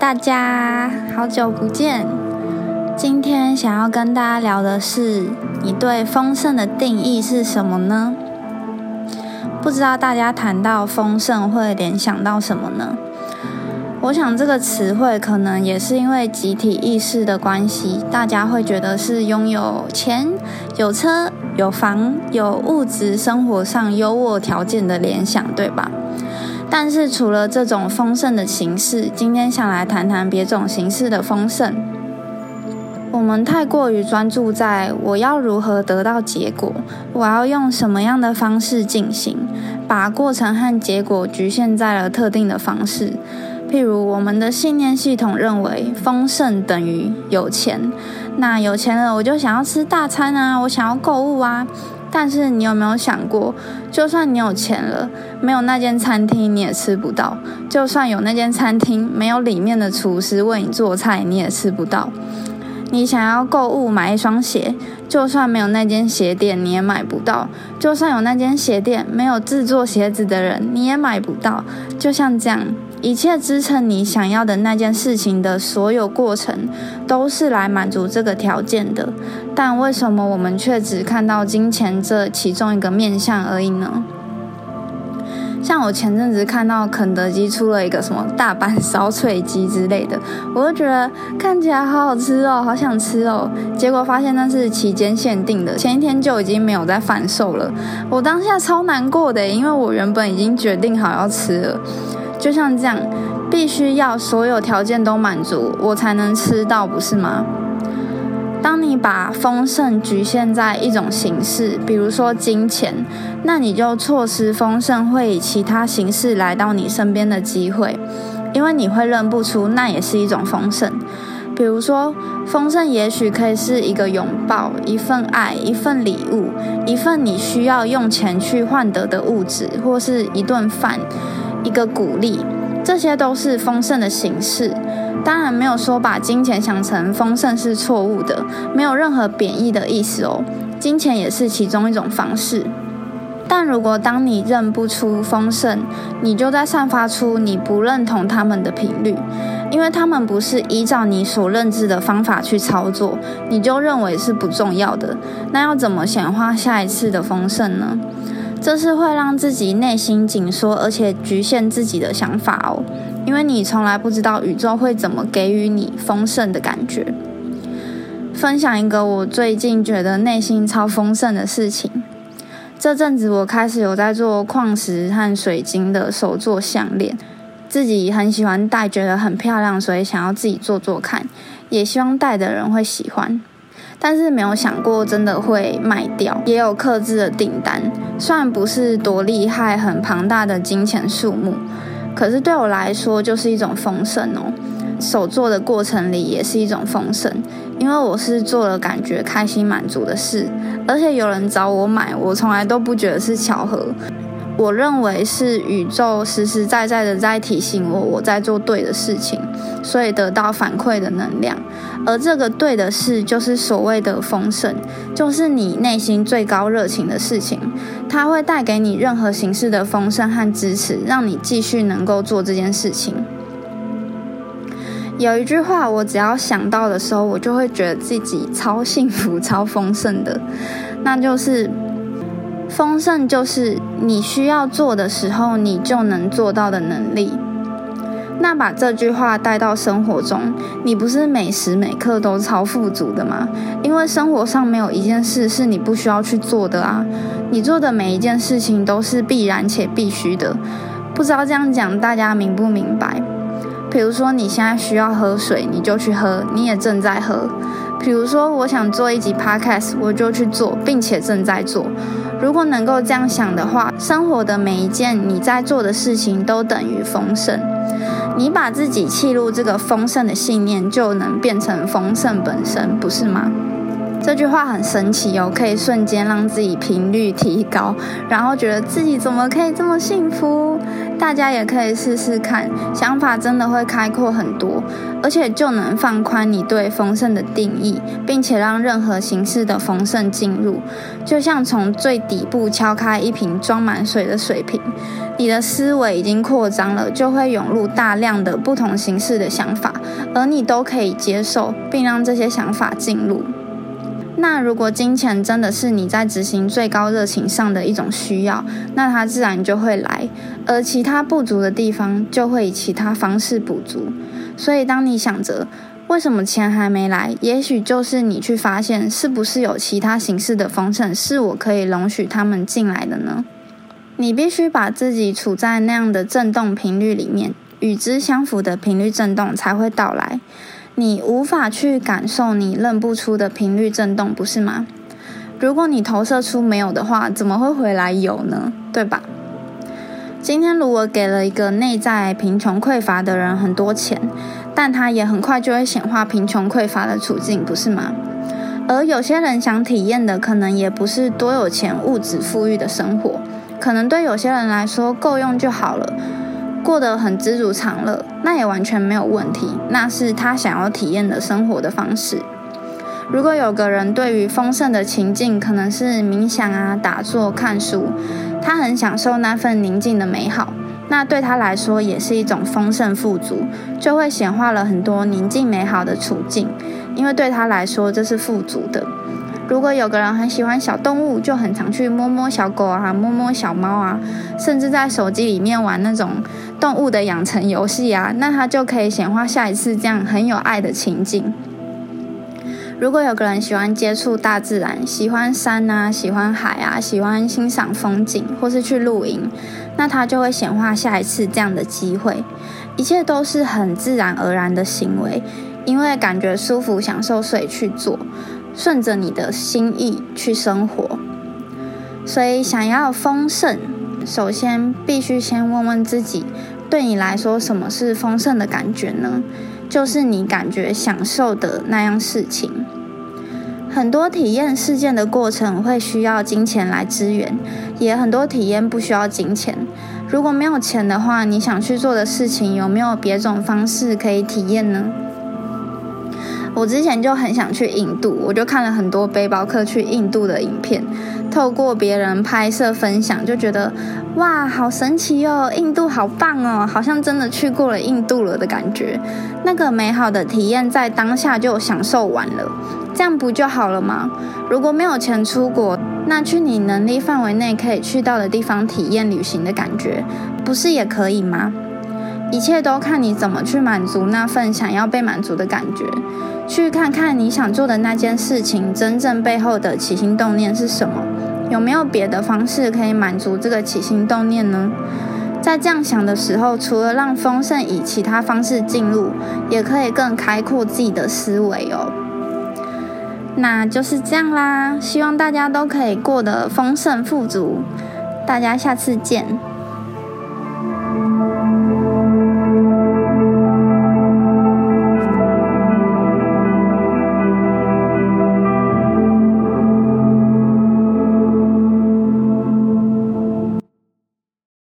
大家，好久不见。今天想要跟大家聊的是，你对丰盛的定义是什么呢？不知道大家谈到丰盛会联想到什么呢？我想这个词汇可能也是因为集体意识的关系，大家会觉得是拥有钱、有车、有房、有物质生活上优渥条件的联想，对吧？但是除了这种丰盛的形式，今天想来谈谈别种形式的丰盛。我们太过于专注在我要如何得到结果，我要用什么样的方式进行，把过程和结果局限在了特定的方式。譬如我们的信念系统认为丰盛等于有钱，那有钱了我就想要吃大餐啊，我想要购物啊。但是你有没有想过，就算你有钱了，没有那间餐厅你也吃不到；就算有那间餐厅，没有里面的厨师为你做菜，你也吃不到。你想要购物买一双鞋，就算没有那间鞋店，你也买不到；就算有那间鞋店，没有制作鞋子的人，你也买不到。就像这样。一切支撑你想要的那件事情的所有过程，都是来满足这个条件的。但为什么我们却只看到金钱这其中一个面相而已呢？像我前阵子看到肯德基出了一个什么大阪烧脆鸡之类的，我就觉得看起来好好吃哦，好想吃哦。结果发现那是期间限定的，前一天就已经没有在贩售了。我当下超难过的，因为我原本已经决定好要吃了。就像这样，必须要所有条件都满足，我才能吃到，不是吗？当你把丰盛局限在一种形式，比如说金钱，那你就错失丰盛会以其他形式来到你身边的机会，因为你会认不出那也是一种丰盛。比如说，丰盛也许可以是一个拥抱、一份爱、一份礼物、一份你需要用钱去换得的物质，或是一顿饭。一个鼓励，这些都是丰盛的形式。当然，没有说把金钱想成丰盛是错误的，没有任何贬义的意思哦。金钱也是其中一种方式。但如果当你认不出丰盛，你就在散发出你不认同他们的频率，因为他们不是依照你所认知的方法去操作，你就认为是不重要的。那要怎么显化下一次的丰盛呢？这是会让自己内心紧缩，而且局限自己的想法哦，因为你从来不知道宇宙会怎么给予你丰盛的感觉。分享一个我最近觉得内心超丰盛的事情，这阵子我开始有在做矿石和水晶的手作项链，自己很喜欢戴，觉得很漂亮，所以想要自己做做看，也希望戴的人会喜欢。但是没有想过真的会卖掉，也有克制的订单。虽然不是多厉害、很庞大的金钱数目，可是对我来说就是一种丰盛哦。手做的过程里也是一种丰盛，因为我是做了感觉开心、满足的事，而且有人找我买，我从来都不觉得是巧合。我认为是宇宙实实在在的在提醒我，我在做对的事情，所以得到反馈的能量。而这个对的事，就是所谓的丰盛，就是你内心最高热情的事情，它会带给你任何形式的丰盛和支持，让你继续能够做这件事情。有一句话，我只要想到的时候，我就会觉得自己超幸福、超丰盛的，那就是。丰盛就是你需要做的时候，你就能做到的能力。那把这句话带到生活中，你不是每时每刻都超富足的吗？因为生活上没有一件事是你不需要去做的啊，你做的每一件事情都是必然且必须的。不知道这样讲大家明不明白？比如说你现在需要喝水，你就去喝，你也正在喝。比如说我想做一集 podcast，我就去做，并且正在做。如果能够这样想的话，生活的每一件你在做的事情都等于丰盛。你把自己契入这个丰盛的信念，就能变成丰盛本身，不是吗？这句话很神奇哦，可以瞬间让自己频率提高，然后觉得自己怎么可以这么幸福？大家也可以试试看，想法真的会开阔很多，而且就能放宽你对丰盛的定义，并且让任何形式的丰盛进入，就像从最底部敲开一瓶装满水的水瓶，你的思维已经扩张了，就会涌入大量的不同形式的想法，而你都可以接受，并让这些想法进入。那如果金钱真的是你在执行最高热情上的一种需要，那它自然就会来，而其他不足的地方就会以其他方式补足。所以，当你想着为什么钱还没来，也许就是你去发现是不是有其他形式的丰盛是我可以容许他们进来的呢？你必须把自己处在那样的振动频率里面，与之相符的频率振动才会到来。你无法去感受你认不出的频率震动，不是吗？如果你投射出没有的话，怎么会回来有呢？对吧？今天如果给了一个内在贫穷匮乏的人很多钱，但他也很快就会显化贫穷匮乏的处境，不是吗？而有些人想体验的，可能也不是多有钱、物质富裕的生活，可能对有些人来说够用就好了。过得很知足常乐，那也完全没有问题。那是他想要体验的生活的方式。如果有个人对于丰盛的情境，可能是冥想啊、打坐、看书，他很享受那份宁静的美好，那对他来说也是一种丰盛富足，就会显化了很多宁静美好的处境，因为对他来说这是富足的。如果有个人很喜欢小动物，就很常去摸摸小狗啊，摸摸小猫啊，甚至在手机里面玩那种动物的养成游戏啊，那他就可以显化下一次这样很有爱的情景。如果有个人喜欢接触大自然，喜欢山啊，喜欢海啊，喜欢欣赏风景，或是去露营，那他就会显化下一次这样的机会。一切都是很自然而然的行为，因为感觉舒服、享受，所以去做。顺着你的心意去生活，所以想要丰盛，首先必须先问问自己，对你来说什么是丰盛的感觉呢？就是你感觉享受的那样事情。很多体验事件的过程会需要金钱来支援，也很多体验不需要金钱。如果没有钱的话，你想去做的事情有没有别种方式可以体验呢？我之前就很想去印度，我就看了很多背包客去印度的影片，透过别人拍摄分享，就觉得哇，好神奇哦，印度好棒哦，好像真的去过了印度了的感觉。那个美好的体验在当下就享受完了，这样不就好了吗？如果没有钱出国，那去你能力范围内可以去到的地方体验旅行的感觉，不是也可以吗？一切都看你怎么去满足那份想要被满足的感觉。去看看你想做的那件事情真正背后的起心动念是什么？有没有别的方式可以满足这个起心动念呢？在这样想的时候，除了让丰盛以其他方式进入，也可以更开阔自己的思维哦。那就是这样啦，希望大家都可以过得丰盛富足。大家下次见。